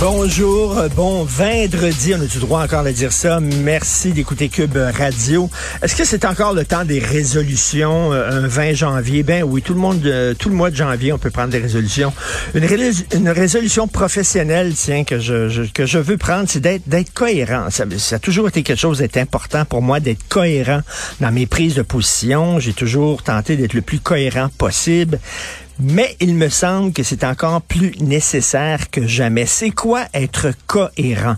Bonjour, bon vendredi, on a du droit encore de dire ça. Merci d'écouter Cube Radio. Est-ce que c'est encore le temps des résolutions, euh, un 20 janvier? Ben oui, tout le monde, euh, tout le mois de janvier, on peut prendre des résolutions. Une, résolution professionnelle, tiens, que je, que je veux prendre, c'est d'être d'être cohérent. Ça, ça, a toujours été quelque chose d'important pour moi, d'être cohérent dans mes prises de position. J'ai toujours tenté d'être le plus cohérent possible. Mais il me semble que c'est encore plus nécessaire que jamais. C'est quoi être cohérent?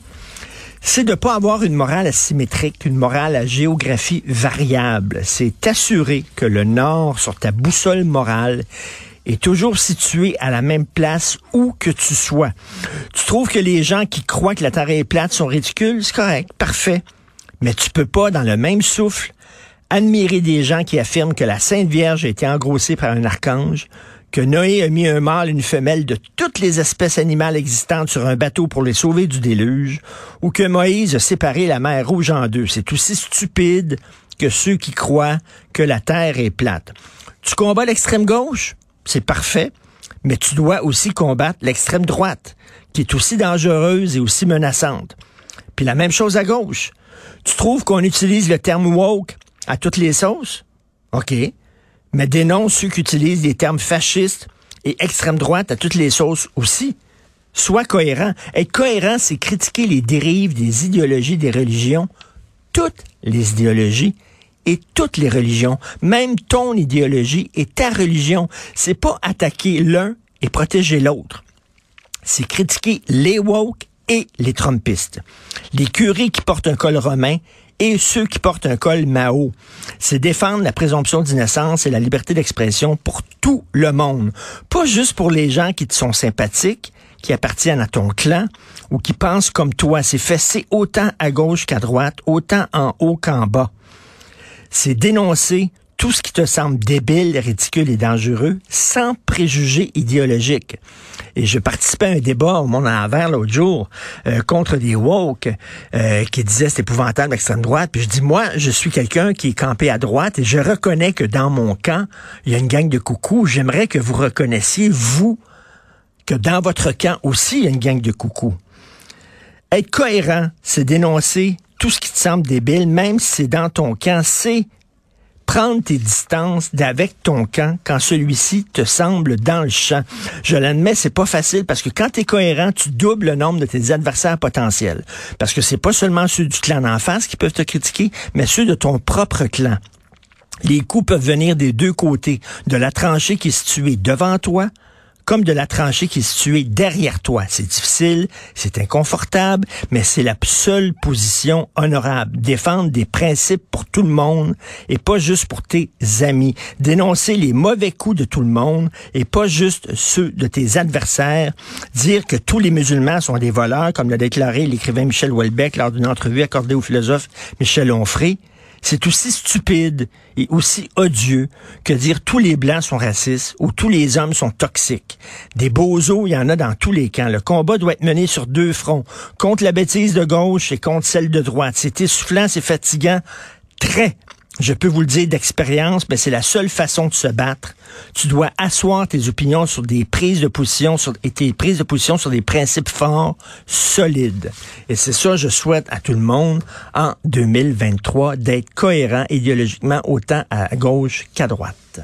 C'est de ne pas avoir une morale asymétrique, une morale à géographie variable. C'est assurer que le nord sur ta boussole morale est toujours situé à la même place où que tu sois. Tu trouves que les gens qui croient que la Terre est plate sont ridicules? C'est correct, parfait. Mais tu peux pas, dans le même souffle, admirer des gens qui affirment que la Sainte Vierge a été engrossée par un archange, que Noé a mis un mâle et une femelle de toutes les espèces animales existantes sur un bateau pour les sauver du déluge, ou que Moïse a séparé la mer Rouge en deux. C'est aussi stupide que ceux qui croient que la Terre est plate. Tu combats l'extrême gauche, c'est parfait, mais tu dois aussi combattre l'extrême droite, qui est aussi dangereuse et aussi menaçante. Puis la même chose à gauche. Tu trouves qu'on utilise le terme woke à toutes les sauces? OK mais dénonce ceux qui utilisent des termes fascistes et extrême droite à toutes les sauces aussi. Sois cohérent. Être cohérent, c'est critiquer les dérives des idéologies des religions, toutes les idéologies et toutes les religions, même ton idéologie et ta religion. C'est pas attaquer l'un et protéger l'autre. C'est critiquer les woke et les trumpistes. Les curés qui portent un col romain et ceux qui portent un col Mao. C'est défendre la présomption d'innocence et la liberté d'expression pour tout le monde. Pas juste pour les gens qui te sont sympathiques, qui appartiennent à ton clan ou qui pensent comme toi. C'est fessé autant à gauche qu'à droite, autant en haut qu'en bas. C'est dénoncer tout ce qui te semble débile, ridicule et dangereux, sans préjugés idéologiques. Et je participais à un débat au Monde en l'envers l'autre jour euh, contre des woke euh, qui disaient c'est épouvantable l'extrême droite. Puis je dis moi, je suis quelqu'un qui est campé à droite et je reconnais que dans mon camp, il y a une gang de coucous. J'aimerais que vous reconnaissiez, vous, que dans votre camp aussi, il y a une gang de coucous. Être cohérent, c'est dénoncer tout ce qui te semble débile, même si c'est dans ton camp, c'est prendre tes distances d'avec ton camp quand celui-ci te semble dans le champ. Je l'admets, c'est pas facile parce que quand tu es cohérent, tu doubles le nombre de tes adversaires potentiels. Parce que c'est pas seulement ceux du clan d'en face qui peuvent te critiquer, mais ceux de ton propre clan. Les coups peuvent venir des deux côtés, de la tranchée qui est située devant toi, comme de la tranchée qui est située derrière toi. C'est difficile, c'est inconfortable, mais c'est la seule position honorable. Défendre des principes pour tout le monde et pas juste pour tes amis. Dénoncer les mauvais coups de tout le monde et pas juste ceux de tes adversaires. Dire que tous les musulmans sont des voleurs, comme l'a déclaré l'écrivain Michel Houellebecq lors d'une entrevue accordée au philosophe Michel Onfray c'est aussi stupide et aussi odieux que dire tous les blancs sont racistes ou tous les hommes sont toxiques. Des bozos, il y en a dans tous les camps. Le combat doit être mené sur deux fronts, contre la bêtise de gauche et contre celle de droite. C'est essoufflant, c'est fatigant, très. Je peux vous le dire d'expérience, mais c'est la seule façon de se battre. Tu dois asseoir tes opinions sur des prises de position sur, et tes prises de position sur des principes forts, solides. Et c'est ça, je souhaite à tout le monde en 2023 d'être cohérent idéologiquement autant à gauche qu'à droite.